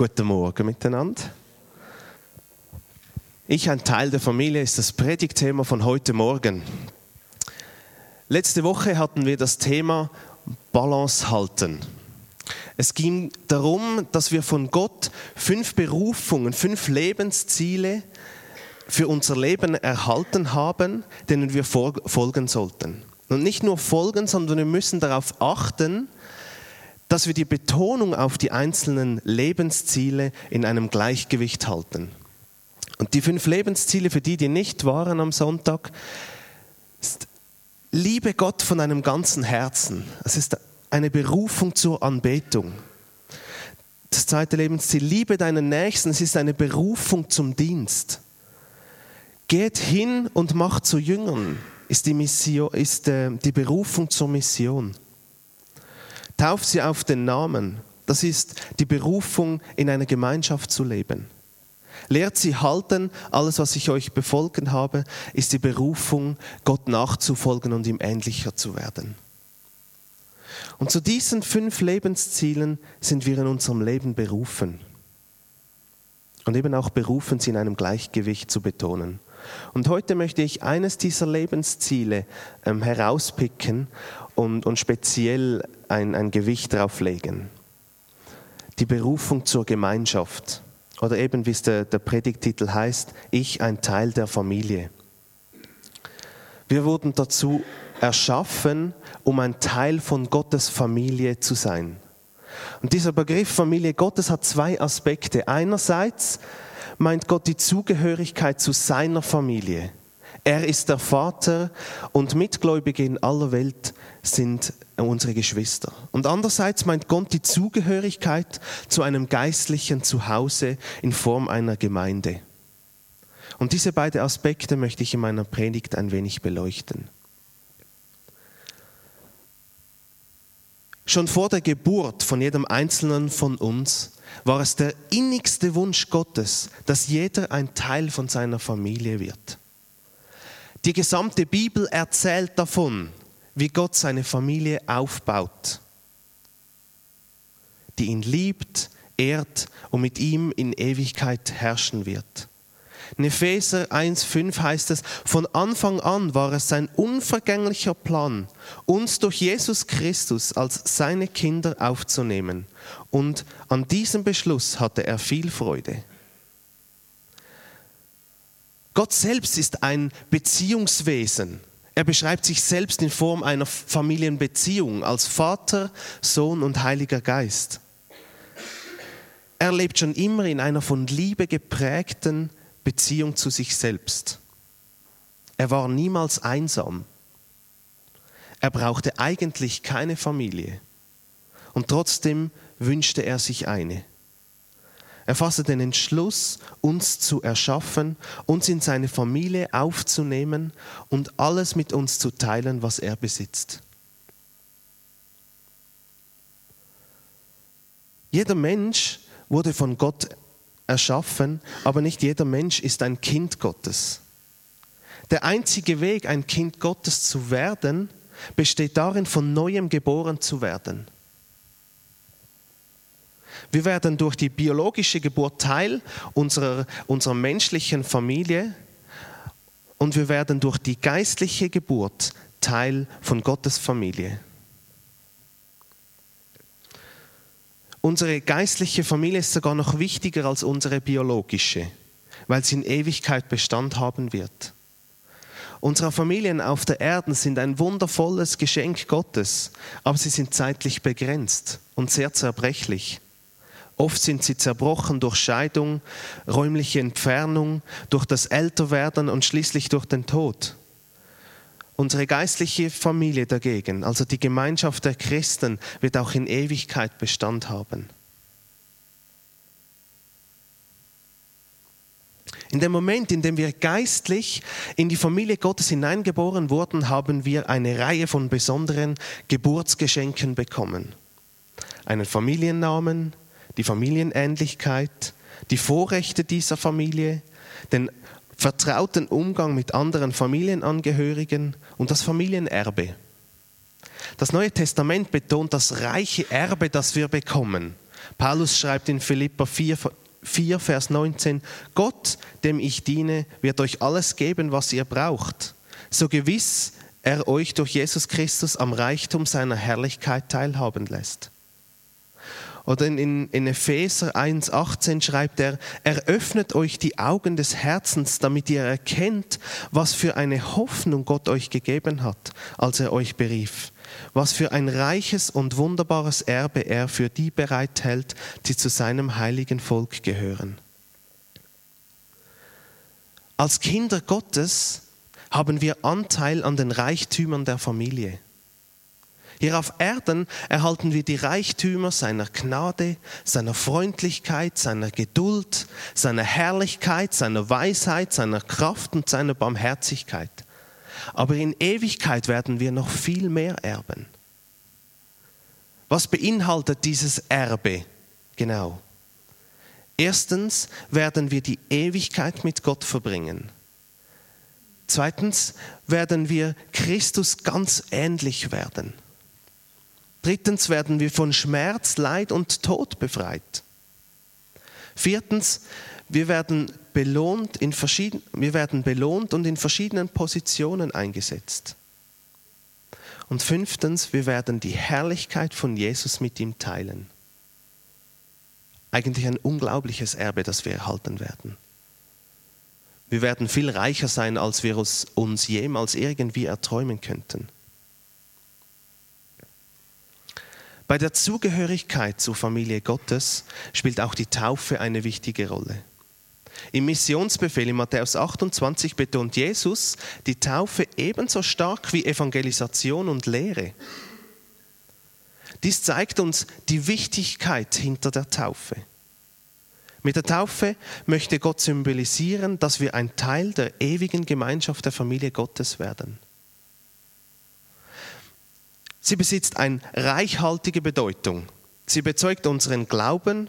Guten Morgen miteinander. Ich, ein Teil der Familie, ist das Predigtthema von heute Morgen. Letzte Woche hatten wir das Thema Balance halten. Es ging darum, dass wir von Gott fünf Berufungen, fünf Lebensziele für unser Leben erhalten haben, denen wir folgen sollten. Und nicht nur folgen, sondern wir müssen darauf achten, dass wir die Betonung auf die einzelnen Lebensziele in einem Gleichgewicht halten. Und die fünf Lebensziele für die, die nicht waren am Sonntag, ist, liebe Gott von einem ganzen Herzen. Es ist eine Berufung zur Anbetung. Das zweite Lebensziel, liebe deinen Nächsten, es ist eine Berufung zum Dienst. Geht hin und macht zu Jüngern, ist die, Mission, ist äh, die Berufung zur Mission. Tauft sie auf den Namen. Das ist die Berufung, in einer Gemeinschaft zu leben. Lehrt sie halten, alles, was ich euch befolgen habe, ist die Berufung, Gott nachzufolgen und ihm ähnlicher zu werden. Und zu diesen fünf Lebenszielen sind wir in unserem Leben berufen. Und eben auch berufen, sie in einem Gleichgewicht zu betonen. Und heute möchte ich eines dieser Lebensziele ähm, herauspicken und, und speziell ein, ein Gewicht darauf legen. Die Berufung zur Gemeinschaft. Oder eben, wie es der, der Predigtitel heißt, ich ein Teil der Familie. Wir wurden dazu erschaffen, um ein Teil von Gottes Familie zu sein. Und dieser Begriff Familie Gottes hat zwei Aspekte. Einerseits meint Gott die Zugehörigkeit zu seiner Familie. Er ist der Vater und Mitgläubige in aller Welt sind unsere Geschwister. Und andererseits meint Gott die Zugehörigkeit zu einem geistlichen Zuhause in Form einer Gemeinde. Und diese beiden Aspekte möchte ich in meiner Predigt ein wenig beleuchten. Schon vor der Geburt von jedem Einzelnen von uns war es der innigste Wunsch Gottes, dass jeder ein Teil von seiner Familie wird. Die gesamte Bibel erzählt davon, wie Gott seine Familie aufbaut, die ihn liebt, ehrt und mit ihm in Ewigkeit herrschen wird. In Epheser 1,5 heißt es, von Anfang an war es sein unvergänglicher Plan, uns durch Jesus Christus als seine Kinder aufzunehmen. Und an diesem Beschluss hatte er viel Freude. Gott selbst ist ein Beziehungswesen. Er beschreibt sich selbst in Form einer Familienbeziehung als Vater, Sohn und Heiliger Geist. Er lebt schon immer in einer von Liebe geprägten Beziehung zu sich selbst. Er war niemals einsam. Er brauchte eigentlich keine Familie. Und trotzdem wünschte er sich eine. Er fasste den Entschluss, uns zu erschaffen, uns in seine Familie aufzunehmen und alles mit uns zu teilen, was er besitzt. Jeder Mensch wurde von Gott erschaffen, aber nicht jeder Mensch ist ein Kind Gottes. Der einzige Weg, ein Kind Gottes zu werden, besteht darin, von neuem geboren zu werden. Wir werden durch die biologische Geburt Teil unserer, unserer menschlichen Familie und wir werden durch die geistliche Geburt Teil von Gottes Familie. Unsere geistliche Familie ist sogar noch wichtiger als unsere biologische, weil sie in Ewigkeit Bestand haben wird. Unsere Familien auf der Erde sind ein wundervolles Geschenk Gottes, aber sie sind zeitlich begrenzt und sehr zerbrechlich. Oft sind sie zerbrochen durch Scheidung, räumliche Entfernung, durch das Älterwerden und schließlich durch den Tod. Unsere geistliche Familie dagegen, also die Gemeinschaft der Christen, wird auch in Ewigkeit Bestand haben. In dem Moment, in dem wir geistlich in die Familie Gottes hineingeboren wurden, haben wir eine Reihe von besonderen Geburtsgeschenken bekommen. Einen Familiennamen, die Familienähnlichkeit, die Vorrechte dieser Familie, den vertrauten Umgang mit anderen Familienangehörigen und das Familienerbe. Das Neue Testament betont das reiche Erbe, das wir bekommen. Paulus schreibt in Philippa 4, 4, Vers 19, Gott, dem ich diene, wird euch alles geben, was ihr braucht, so gewiss er euch durch Jesus Christus am Reichtum seiner Herrlichkeit teilhaben lässt. Oder in, in Epheser 1,18 schreibt er, er öffnet euch die Augen des Herzens, damit ihr erkennt, was für eine Hoffnung Gott euch gegeben hat, als er euch berief. Was für ein reiches und wunderbares Erbe er für die bereithält, die zu seinem heiligen Volk gehören. Als Kinder Gottes haben wir Anteil an den Reichtümern der Familie. Hier auf Erden erhalten wir die Reichtümer seiner Gnade, seiner Freundlichkeit, seiner Geduld, seiner Herrlichkeit, seiner Weisheit, seiner Kraft und seiner Barmherzigkeit. Aber in Ewigkeit werden wir noch viel mehr erben. Was beinhaltet dieses Erbe genau? Erstens werden wir die Ewigkeit mit Gott verbringen. Zweitens werden wir Christus ganz ähnlich werden. Drittens werden wir von Schmerz, Leid und Tod befreit. Viertens, wir werden belohnt, in verschieden, wir werden belohnt und in verschiedenen Positionen eingesetzt. Und fünftens, wir werden die Herrlichkeit von Jesus mit ihm teilen. Eigentlich ein unglaubliches Erbe, das wir erhalten werden. Wir werden viel reicher sein, als wir uns jemals irgendwie erträumen könnten. Bei der Zugehörigkeit zur Familie Gottes spielt auch die Taufe eine wichtige Rolle. Im Missionsbefehl in Matthäus 28 betont Jesus die Taufe ebenso stark wie Evangelisation und Lehre. Dies zeigt uns die Wichtigkeit hinter der Taufe. Mit der Taufe möchte Gott symbolisieren, dass wir ein Teil der ewigen Gemeinschaft der Familie Gottes werden. Sie besitzt eine reichhaltige Bedeutung. Sie bezeugt unseren Glauben.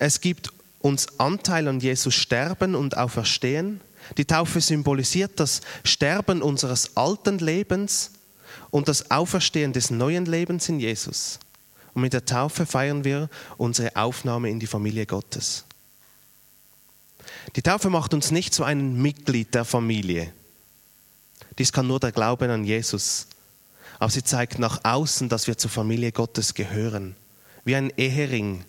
Es gibt uns Anteil an Jesus Sterben und Auferstehen. Die Taufe symbolisiert das Sterben unseres alten Lebens und das Auferstehen des neuen Lebens in Jesus. Und mit der Taufe feiern wir unsere Aufnahme in die Familie Gottes. Die Taufe macht uns nicht zu einem Mitglied der Familie. Dies kann nur der Glaube an Jesus. Aber sie zeigt nach außen, dass wir zur Familie Gottes gehören. Wie ein Ehering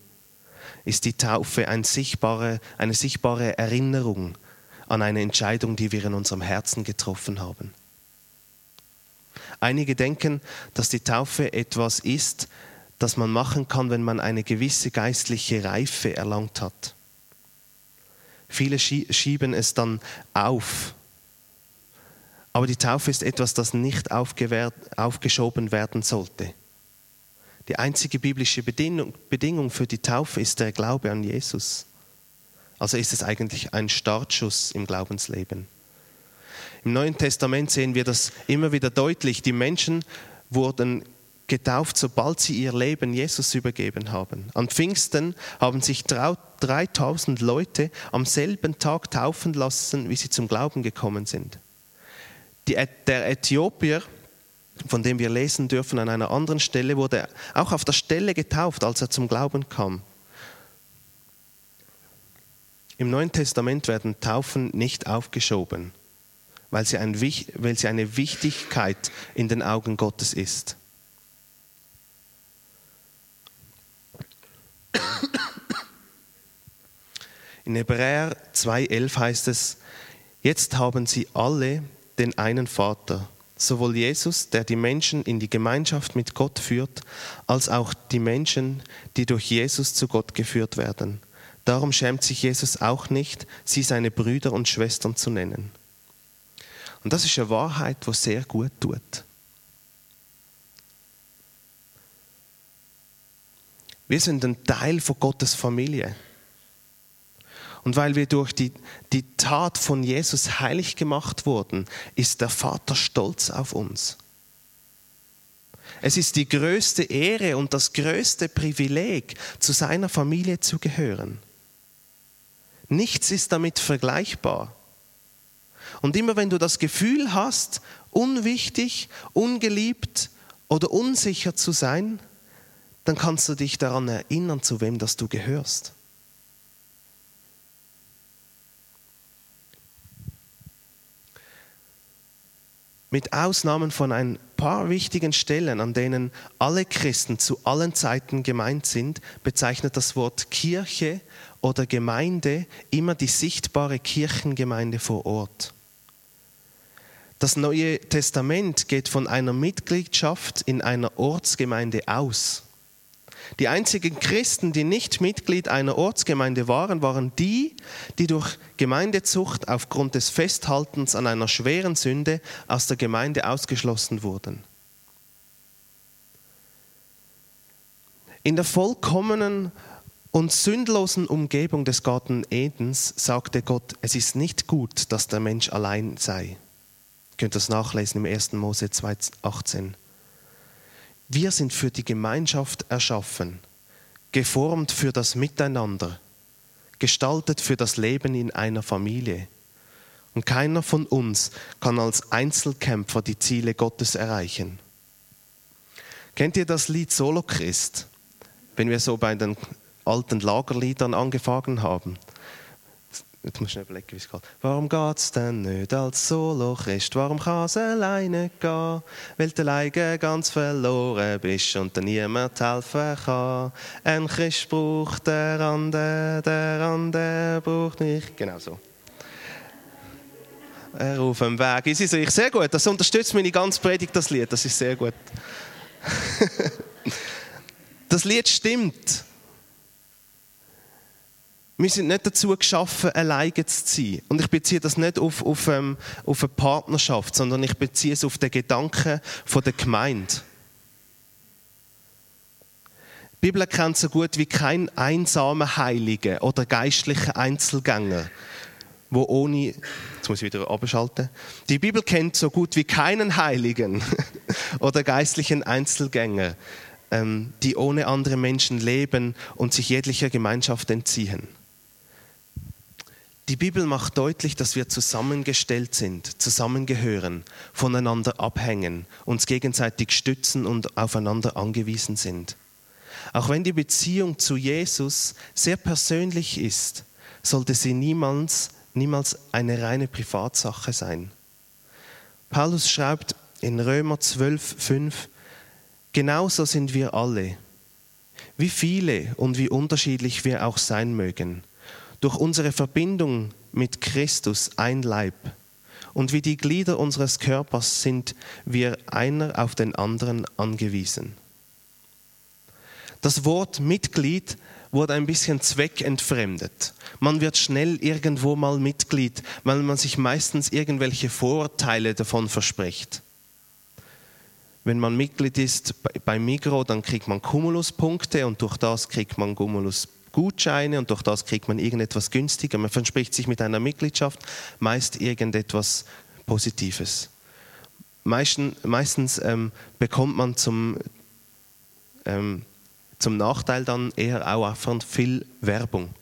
ist die Taufe eine sichtbare, eine sichtbare Erinnerung an eine Entscheidung, die wir in unserem Herzen getroffen haben. Einige denken, dass die Taufe etwas ist, das man machen kann, wenn man eine gewisse geistliche Reife erlangt hat. Viele schieben es dann auf. Aber die Taufe ist etwas, das nicht aufgeschoben werden sollte. Die einzige biblische Bedingung für die Taufe ist der Glaube an Jesus. Also ist es eigentlich ein Startschuss im Glaubensleben. Im Neuen Testament sehen wir das immer wieder deutlich. Die Menschen wurden getauft, sobald sie ihr Leben Jesus übergeben haben. An Pfingsten haben sich 3000 Leute am selben Tag taufen lassen, wie sie zum Glauben gekommen sind. Die, der Äthiopier, von dem wir lesen dürfen an einer anderen Stelle, wurde auch auf der Stelle getauft, als er zum Glauben kam. Im Neuen Testament werden Taufen nicht aufgeschoben, weil sie, ein, weil sie eine Wichtigkeit in den Augen Gottes ist. In Hebräer 2.11 heißt es, jetzt haben sie alle den einen Vater, sowohl Jesus, der die Menschen in die Gemeinschaft mit Gott führt, als auch die Menschen, die durch Jesus zu Gott geführt werden. Darum schämt sich Jesus auch nicht, sie seine Brüder und Schwestern zu nennen. Und das ist eine Wahrheit, die sehr gut tut. Wir sind ein Teil von Gottes Familie. Und weil wir durch die, die Tat von Jesus heilig gemacht wurden, ist der Vater stolz auf uns. Es ist die größte Ehre und das größte Privileg, zu seiner Familie zu gehören. Nichts ist damit vergleichbar. Und immer wenn du das Gefühl hast, unwichtig, ungeliebt oder unsicher zu sein, dann kannst du dich daran erinnern, zu wem das du gehörst. Mit Ausnahmen von ein paar wichtigen Stellen, an denen alle Christen zu allen Zeiten gemeint sind, bezeichnet das Wort Kirche oder Gemeinde immer die sichtbare Kirchengemeinde vor Ort. Das Neue Testament geht von einer Mitgliedschaft in einer Ortsgemeinde aus. Die einzigen Christen, die nicht Mitglied einer Ortsgemeinde waren, waren die, die durch Gemeindezucht aufgrund des Festhaltens an einer schweren Sünde aus der Gemeinde ausgeschlossen wurden. In der vollkommenen und sündlosen Umgebung des Garten Edens sagte Gott, es ist nicht gut, dass der Mensch allein sei. Ihr könnt das nachlesen im 1. Mose 2,18. Wir sind für die Gemeinschaft erschaffen, geformt für das Miteinander, gestaltet für das Leben in einer Familie. Und keiner von uns kann als Einzelkämpfer die Ziele Gottes erreichen. Kennt ihr das Lied Solo Christ? Wenn wir so bei den alten Lagerliedern angefangen haben. Jetzt muss ich schnell überlegen, wie es geht. Warum geht's denn nicht als Solo-Christ? Warum kann's alleine gehen? Weil du alleine ganz verloren bist und dir niemand helfen kann. Ein Christ braucht der andere, der andere braucht nicht. Genau so. Er auf dem Weg. Ist es sehr gut. Das unterstützt meine ganze Predigt, das Lied. Das ist sehr gut. das Lied stimmt. Wir sind nicht dazu geschaffen, alleine zu sein. Und ich beziehe das nicht auf, auf, ähm, auf eine Partnerschaft, sondern ich beziehe es auf den Gedanken von der Gemeinde. Die Bibel kennt so gut wie kein einsamer Heiliger oder geistlicher Einzelgänger, wo ohne, jetzt muss ich wieder abschalten, die Bibel kennt so gut wie keinen Heiligen oder geistlichen Einzelgänger, ähm, die ohne andere Menschen leben und sich jeglicher Gemeinschaft entziehen. Die Bibel macht deutlich, dass wir zusammengestellt sind, zusammengehören, voneinander abhängen, uns gegenseitig stützen und aufeinander angewiesen sind. Auch wenn die Beziehung zu Jesus sehr persönlich ist, sollte sie niemals, niemals eine reine Privatsache sein. Paulus schreibt in Römer 12, 5, genauso sind wir alle, wie viele und wie unterschiedlich wir auch sein mögen durch unsere Verbindung mit Christus ein Leib. Und wie die Glieder unseres Körpers sind wir einer auf den anderen angewiesen. Das Wort Mitglied wurde ein bisschen zweckentfremdet. Man wird schnell irgendwo mal Mitglied, weil man sich meistens irgendwelche Vorteile davon verspricht. Wenn man Mitglied ist bei Migro, dann kriegt man Cumuluspunkte und durch das kriegt man Cumulus Gutscheine und durch das kriegt man irgendetwas günstiger. Man verspricht sich mit einer Mitgliedschaft meist irgendetwas Positives. Meistens, meistens ähm, bekommt man zum, ähm, zum Nachteil dann eher auch einfach viel Werbung.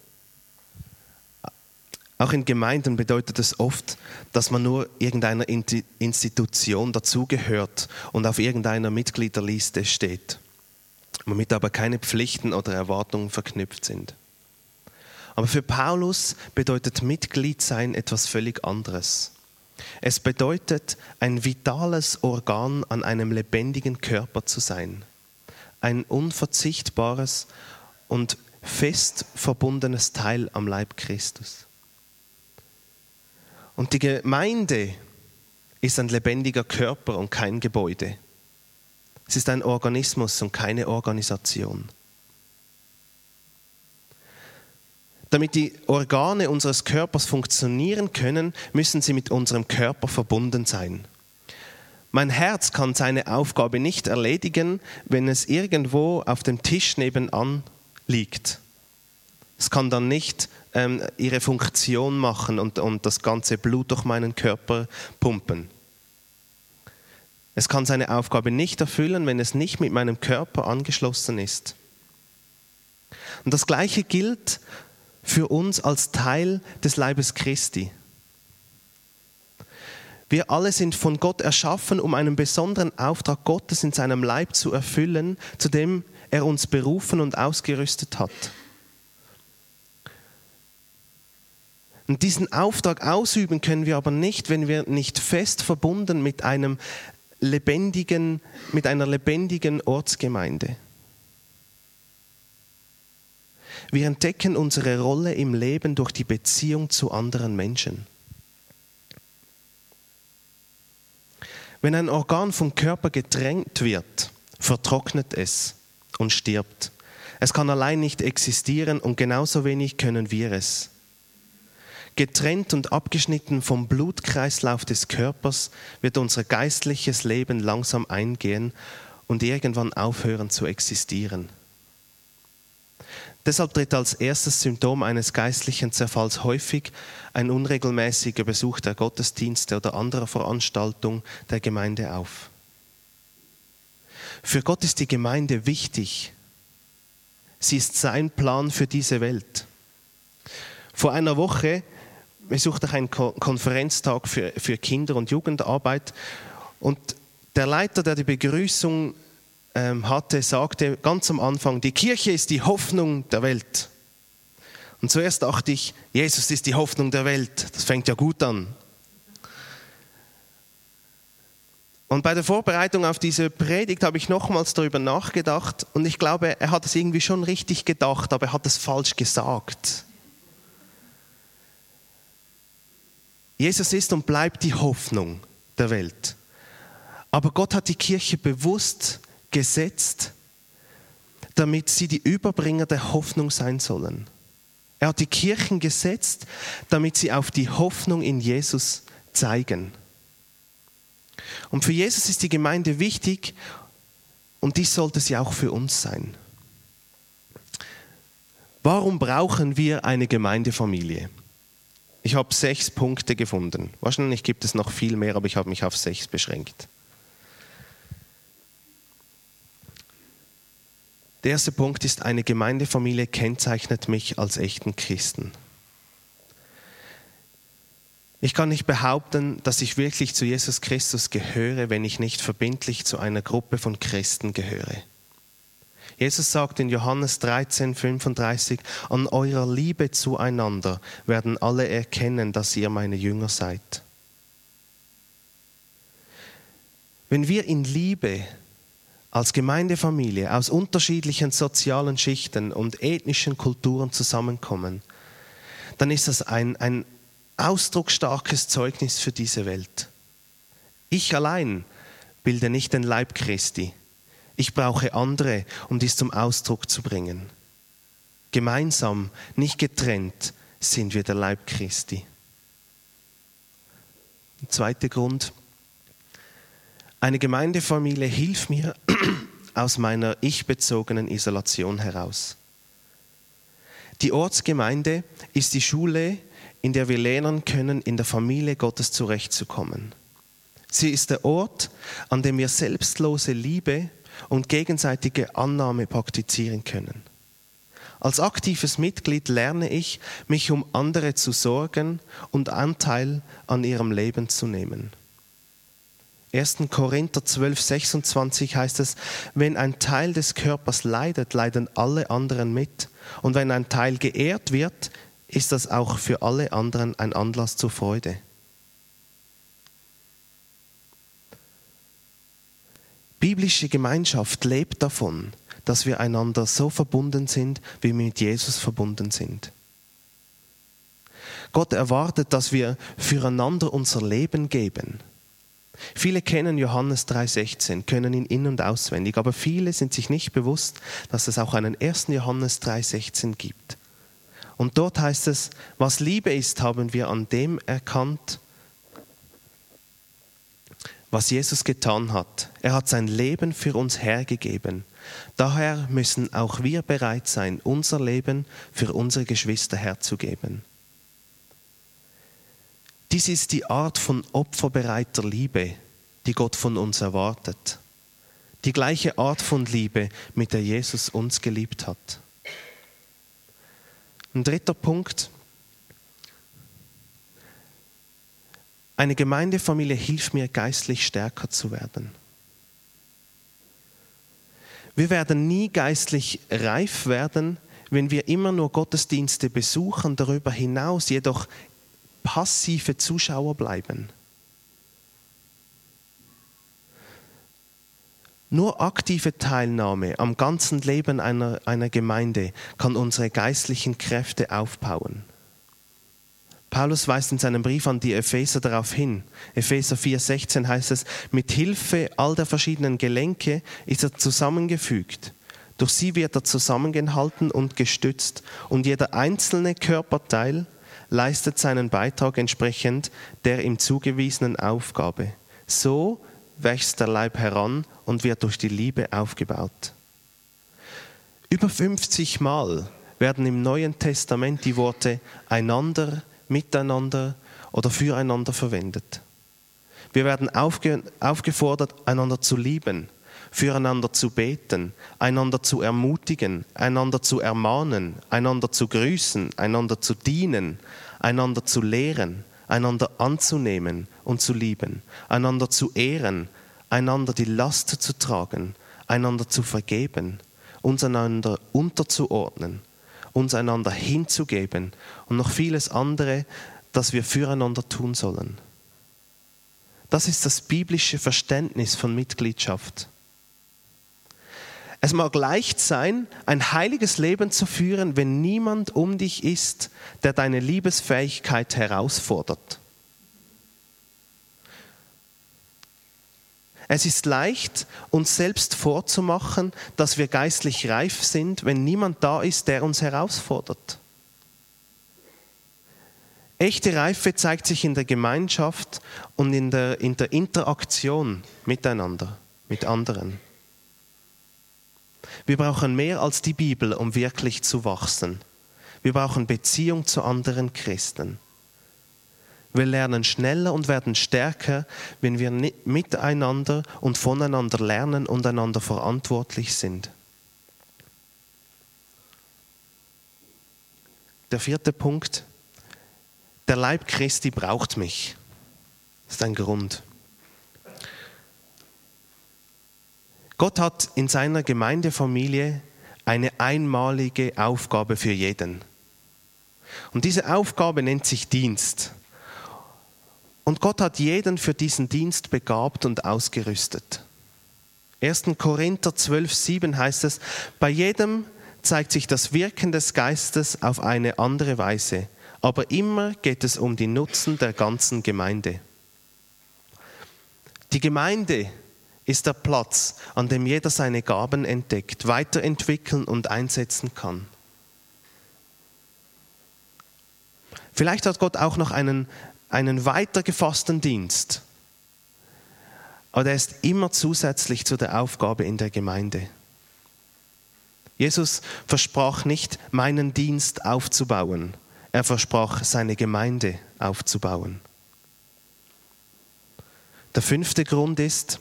Auch in Gemeinden bedeutet es oft, dass man nur irgendeiner Institution dazugehört und auf irgendeiner Mitgliederliste steht womit aber keine Pflichten oder Erwartungen verknüpft sind. Aber für Paulus bedeutet Mitglied sein etwas völlig anderes. Es bedeutet, ein vitales Organ an einem lebendigen Körper zu sein. Ein unverzichtbares und fest verbundenes Teil am Leib Christus. Und die Gemeinde ist ein lebendiger Körper und kein Gebäude. Es ist ein Organismus und keine Organisation. Damit die Organe unseres Körpers funktionieren können, müssen sie mit unserem Körper verbunden sein. Mein Herz kann seine Aufgabe nicht erledigen, wenn es irgendwo auf dem Tisch nebenan liegt. Es kann dann nicht ähm, ihre Funktion machen und, und das ganze Blut durch meinen Körper pumpen. Es kann seine Aufgabe nicht erfüllen, wenn es nicht mit meinem Körper angeschlossen ist. Und das Gleiche gilt für uns als Teil des Leibes Christi. Wir alle sind von Gott erschaffen, um einen besonderen Auftrag Gottes in seinem Leib zu erfüllen, zu dem er uns berufen und ausgerüstet hat. Und diesen Auftrag ausüben können wir aber nicht, wenn wir nicht fest verbunden mit einem lebendigen, mit einer lebendigen Ortsgemeinde. Wir entdecken unsere Rolle im Leben durch die Beziehung zu anderen Menschen. Wenn ein Organ vom Körper gedrängt wird, vertrocknet es und stirbt. Es kann allein nicht existieren und genauso wenig können wir es. Getrennt und abgeschnitten vom Blutkreislauf des Körpers wird unser geistliches Leben langsam eingehen und irgendwann aufhören zu existieren. Deshalb tritt als erstes Symptom eines geistlichen Zerfalls häufig ein unregelmäßiger Besuch der Gottesdienste oder anderer Veranstaltung der Gemeinde auf. Für Gott ist die Gemeinde wichtig. Sie ist sein Plan für diese Welt. Vor einer Woche besuchte ich einen Konferenztag für, für Kinder- und Jugendarbeit und der Leiter, der die Begrüßung ähm, hatte, sagte ganz am Anfang, die Kirche ist die Hoffnung der Welt. Und zuerst dachte ich, Jesus ist die Hoffnung der Welt. Das fängt ja gut an. Und bei der Vorbereitung auf diese Predigt habe ich nochmals darüber nachgedacht und ich glaube, er hat es irgendwie schon richtig gedacht, aber er hat es falsch gesagt. Jesus ist und bleibt die Hoffnung der Welt. Aber Gott hat die Kirche bewusst gesetzt, damit sie die Überbringer der Hoffnung sein sollen. Er hat die Kirchen gesetzt, damit sie auf die Hoffnung in Jesus zeigen. Und für Jesus ist die Gemeinde wichtig und dies sollte sie auch für uns sein. Warum brauchen wir eine Gemeindefamilie? Ich habe sechs Punkte gefunden. Wahrscheinlich gibt es noch viel mehr, aber ich habe mich auf sechs beschränkt. Der erste Punkt ist, eine Gemeindefamilie kennzeichnet mich als echten Christen. Ich kann nicht behaupten, dass ich wirklich zu Jesus Christus gehöre, wenn ich nicht verbindlich zu einer Gruppe von Christen gehöre. Jesus sagt in Johannes 13, 35, an eurer Liebe zueinander werden alle erkennen, dass ihr meine Jünger seid. Wenn wir in Liebe als Gemeindefamilie aus unterschiedlichen sozialen Schichten und ethnischen Kulturen zusammenkommen, dann ist das ein, ein ausdrucksstarkes Zeugnis für diese Welt. Ich allein bilde nicht den Leib Christi. Ich brauche andere, um dies zum Ausdruck zu bringen. Gemeinsam, nicht getrennt, sind wir der Leib Christi. Der zweite Grund, eine Gemeindefamilie hilft mir aus meiner ich-bezogenen Isolation heraus. Die Ortsgemeinde ist die Schule, in der wir lernen können, in der Familie Gottes zurechtzukommen. Sie ist der Ort, an dem wir selbstlose Liebe und gegenseitige Annahme praktizieren können. Als aktives Mitglied lerne ich, mich um andere zu sorgen und Anteil an ihrem Leben zu nehmen. 1. Korinther 12, 26 heißt es, wenn ein Teil des Körpers leidet, leiden alle anderen mit. Und wenn ein Teil geehrt wird, ist das auch für alle anderen ein Anlass zur Freude. Biblische Gemeinschaft lebt davon, dass wir einander so verbunden sind, wie wir mit Jesus verbunden sind. Gott erwartet, dass wir füreinander unser Leben geben. Viele kennen Johannes 3:16, können ihn in und auswendig, aber viele sind sich nicht bewusst, dass es auch einen 1. Johannes 3:16 gibt. Und dort heißt es, was Liebe ist, haben wir an dem erkannt, was Jesus getan hat. Er hat sein Leben für uns hergegeben. Daher müssen auch wir bereit sein, unser Leben für unsere Geschwister herzugeben. Dies ist die Art von opferbereiter Liebe, die Gott von uns erwartet. Die gleiche Art von Liebe, mit der Jesus uns geliebt hat. Ein dritter Punkt. Eine Gemeindefamilie hilft mir, geistlich stärker zu werden. Wir werden nie geistlich reif werden, wenn wir immer nur Gottesdienste besuchen, darüber hinaus jedoch passive Zuschauer bleiben. Nur aktive Teilnahme am ganzen Leben einer, einer Gemeinde kann unsere geistlichen Kräfte aufbauen. Paulus weist in seinem Brief an die Epheser darauf hin. Epheser 4,16 heißt es: Mit Hilfe all der verschiedenen Gelenke ist er zusammengefügt. Durch sie wird er zusammengehalten und gestützt, und jeder einzelne Körperteil leistet seinen Beitrag entsprechend der ihm zugewiesenen Aufgabe. So wächst der Leib heran und wird durch die Liebe aufgebaut. Über 50 Mal werden im Neuen Testament die Worte einander, miteinander oder füreinander verwendet. Wir werden aufge aufgefordert, einander zu lieben, füreinander zu beten, einander zu ermutigen, einander zu ermahnen, einander zu grüßen, einander zu dienen, einander zu lehren, einander anzunehmen und zu lieben, einander zu ehren, einander die Last zu tragen, einander zu vergeben, uns einander unterzuordnen, uns einander hinzugeben und noch vieles andere, das wir füreinander tun sollen. Das ist das biblische Verständnis von Mitgliedschaft. Es mag leicht sein, ein heiliges Leben zu führen, wenn niemand um dich ist, der deine Liebesfähigkeit herausfordert. Es ist leicht, uns selbst vorzumachen, dass wir geistlich reif sind, wenn niemand da ist, der uns herausfordert. Echte Reife zeigt sich in der Gemeinschaft und in der, in der Interaktion miteinander, mit anderen. Wir brauchen mehr als die Bibel, um wirklich zu wachsen. Wir brauchen Beziehung zu anderen Christen. Wir lernen schneller und werden stärker, wenn wir miteinander und voneinander lernen und einander verantwortlich sind. Der vierte Punkt, der Leib Christi braucht mich. Das ist ein Grund. Gott hat in seiner Gemeindefamilie eine einmalige Aufgabe für jeden. Und diese Aufgabe nennt sich Dienst. Und Gott hat jeden für diesen Dienst begabt und ausgerüstet. 1. Korinther 12, 7 heißt es, bei jedem zeigt sich das Wirken des Geistes auf eine andere Weise, aber immer geht es um den Nutzen der ganzen Gemeinde. Die Gemeinde ist der Platz, an dem jeder seine Gaben entdeckt, weiterentwickeln und einsetzen kann. Vielleicht hat Gott auch noch einen einen weiter gefassten Dienst. Aber der ist immer zusätzlich zu der Aufgabe in der Gemeinde. Jesus versprach nicht, meinen Dienst aufzubauen. Er versprach, seine Gemeinde aufzubauen. Der fünfte Grund ist,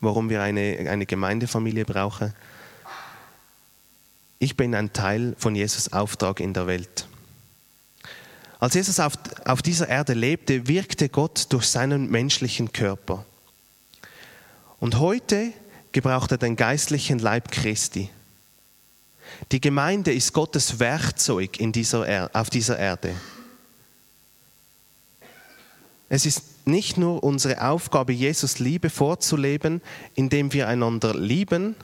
warum wir eine, eine Gemeindefamilie brauchen. Ich bin ein Teil von Jesus Auftrag in der Welt. Als Jesus auf, auf dieser Erde lebte, wirkte Gott durch seinen menschlichen Körper. Und heute gebraucht er den geistlichen Leib Christi. Die Gemeinde ist Gottes Werkzeug in dieser er auf dieser Erde. Es ist nicht nur unsere Aufgabe, Jesus Liebe vorzuleben, indem wir einander lieben,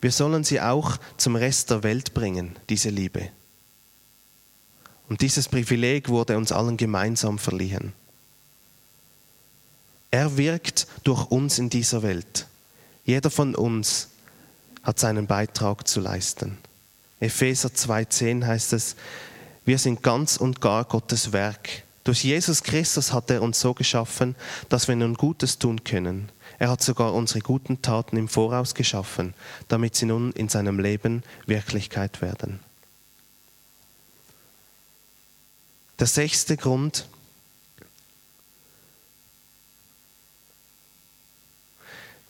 wir sollen sie auch zum Rest der Welt bringen, diese Liebe. Und dieses Privileg wurde uns allen gemeinsam verliehen. Er wirkt durch uns in dieser Welt. Jeder von uns hat seinen Beitrag zu leisten. Epheser 2.10 heißt es, wir sind ganz und gar Gottes Werk. Durch Jesus Christus hat er uns so geschaffen, dass wir nun Gutes tun können. Er hat sogar unsere guten Taten im Voraus geschaffen, damit sie nun in seinem Leben Wirklichkeit werden. Der sechste Grund.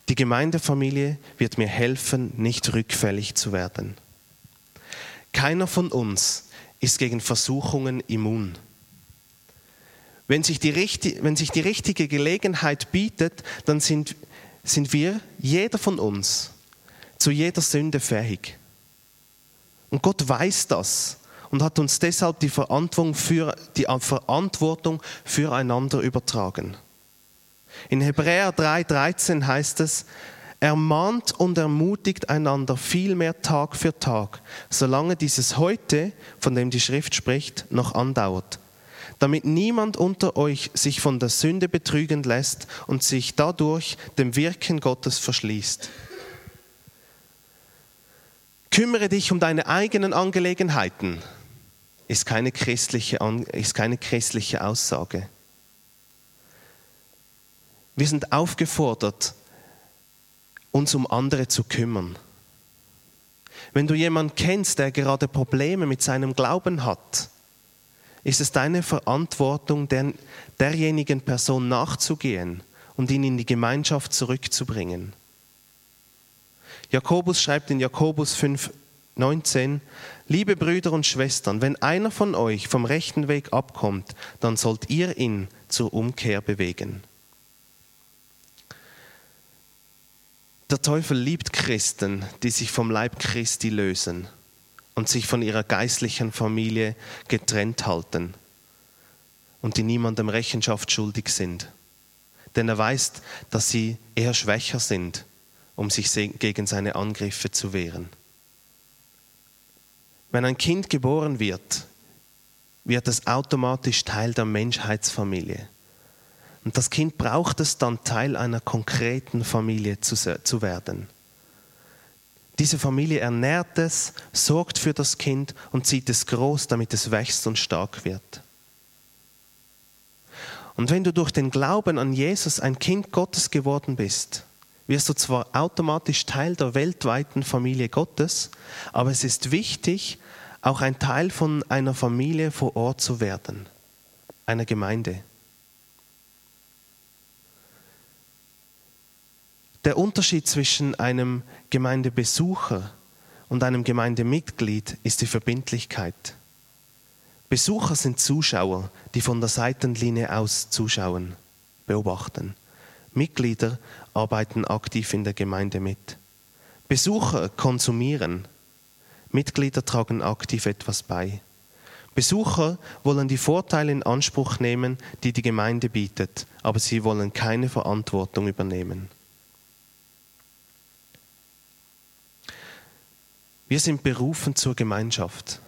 Die Gemeindefamilie wird mir helfen, nicht rückfällig zu werden. Keiner von uns ist gegen Versuchungen immun. Wenn sich die, wenn sich die richtige Gelegenheit bietet, dann sind, sind wir, jeder von uns, zu jeder Sünde fähig. Und Gott weiß das und hat uns deshalb die Verantwortung, für, die Verantwortung füreinander übertragen. In Hebräer 3,13 heißt es, ermahnt und ermutigt einander vielmehr Tag für Tag, solange dieses heute, von dem die Schrift spricht, noch andauert, damit niemand unter euch sich von der Sünde betrügen lässt und sich dadurch dem Wirken Gottes verschließt. Kümmere dich um deine eigenen Angelegenheiten, ist keine christliche, ist keine christliche Aussage. Wir sind aufgefordert, uns um andere zu kümmern. Wenn du jemanden kennst, der gerade Probleme mit seinem Glauben hat, ist es deine Verantwortung, der, derjenigen Person nachzugehen und ihn in die Gemeinschaft zurückzubringen. Jakobus schreibt in Jakobus 5, 19, Liebe Brüder und Schwestern, wenn einer von euch vom rechten Weg abkommt, dann sollt ihr ihn zur Umkehr bewegen. Der Teufel liebt Christen, die sich vom Leib Christi lösen und sich von ihrer geistlichen Familie getrennt halten und die niemandem Rechenschaft schuldig sind. Denn er weiß, dass sie eher schwächer sind, um sich gegen seine Angriffe zu wehren. Wenn ein Kind geboren wird, wird es automatisch Teil der Menschheitsfamilie. Und das Kind braucht es dann, Teil einer konkreten Familie zu, zu werden. Diese Familie ernährt es, sorgt für das Kind und zieht es groß, damit es wächst und stark wird. Und wenn du durch den Glauben an Jesus ein Kind Gottes geworden bist, wirst du zwar automatisch Teil der weltweiten Familie Gottes, aber es ist wichtig, auch ein Teil von einer Familie vor Ort zu werden, einer Gemeinde. Der Unterschied zwischen einem Gemeindebesucher und einem Gemeindemitglied ist die Verbindlichkeit. Besucher sind Zuschauer, die von der Seitenlinie aus zuschauen, beobachten. Mitglieder arbeiten aktiv in der Gemeinde mit. Besucher konsumieren. Mitglieder tragen aktiv etwas bei. Besucher wollen die Vorteile in Anspruch nehmen, die die Gemeinde bietet, aber sie wollen keine Verantwortung übernehmen. Wir sind berufen zur Gemeinschaft.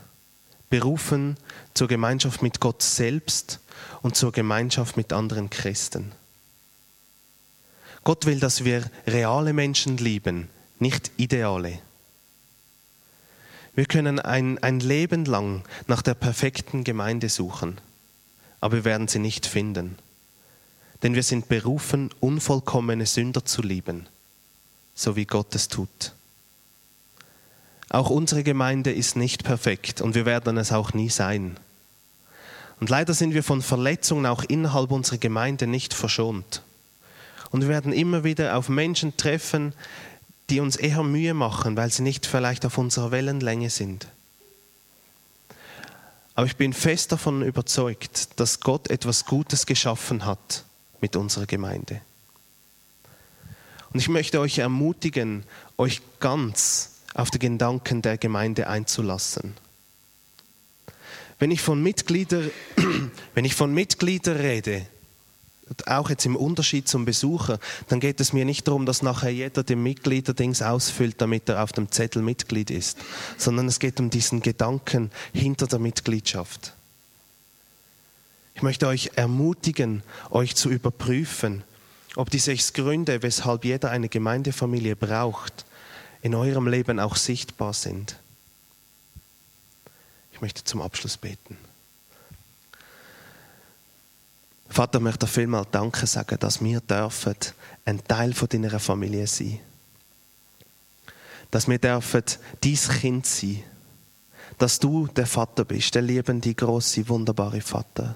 Berufen zur Gemeinschaft mit Gott selbst und zur Gemeinschaft mit anderen Christen. Gott will, dass wir reale Menschen lieben, nicht ideale. Wir können ein, ein Leben lang nach der perfekten Gemeinde suchen, aber wir werden sie nicht finden. Denn wir sind berufen, unvollkommene Sünder zu lieben, so wie Gott es tut. Auch unsere Gemeinde ist nicht perfekt und wir werden es auch nie sein. Und leider sind wir von Verletzungen auch innerhalb unserer Gemeinde nicht verschont. Und wir werden immer wieder auf Menschen treffen, die uns eher Mühe machen, weil sie nicht vielleicht auf unserer Wellenlänge sind. Aber ich bin fest davon überzeugt, dass Gott etwas Gutes geschaffen hat mit unserer Gemeinde. Und ich möchte euch ermutigen, euch ganz auf die Gedanken der Gemeinde einzulassen. Wenn ich von Mitgliedern, wenn ich von Mitgliedern rede, auch jetzt im Unterschied zum Besucher, dann geht es mir nicht darum, dass nachher jeder den Mitgliederdings ausfüllt, damit er auf dem Zettel Mitglied ist, sondern es geht um diesen Gedanken hinter der Mitgliedschaft. Ich möchte euch ermutigen, euch zu überprüfen, ob die sechs Gründe, weshalb jeder eine Gemeindefamilie braucht, in eurem Leben auch sichtbar sind. Ich möchte zum Abschluss beten. Vater, ich möchte dir vielmal Danke sagen, dass wir dürfen ein Teil von deiner Familie sein. Dass wir dürfen dein Kind sein. Dass du der Vater bist, der liebende, große, wunderbare Vater.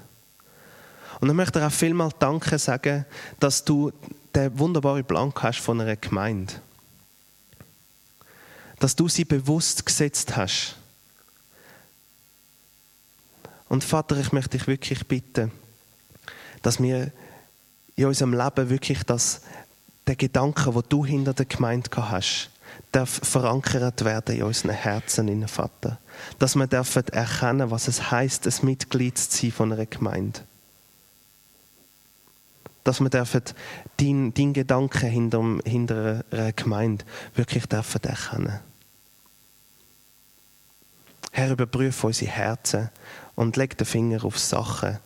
Und ich möchte dir auch vielmal Danke sagen, dass du den wunderbaren Plan hast von einer Gemeinde dass du sie bewusst gesetzt hast. Und Vater, ich möchte dich wirklich bitten, dass wir in unserem Leben wirklich das, den Gedanken, wo du hinter der Gemeinde hast, darf verankert werden in unseren Herzen, in Vater. Dass wir dürfen erkennen, was es heißt, ein Mitglied zu sein von einer Gemeinde. Dass wir dürfen deinen dein Gedanken hinter, hinter einer Gemeinde wirklich dürfen erkennen. Herr, überprüfe unsere Herzen und leg den Finger auf Sachen,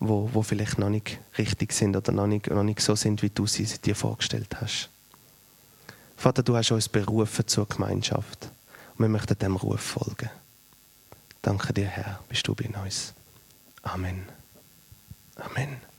wo, wo vielleicht noch nicht richtig sind oder noch nicht, noch nicht so sind, wie du sie dir vorgestellt hast. Vater, du hast uns berufen zur Gemeinschaft und wir möchten dem Ruf folgen. Danke dir, Herr, bist du bei uns. Amen. Amen.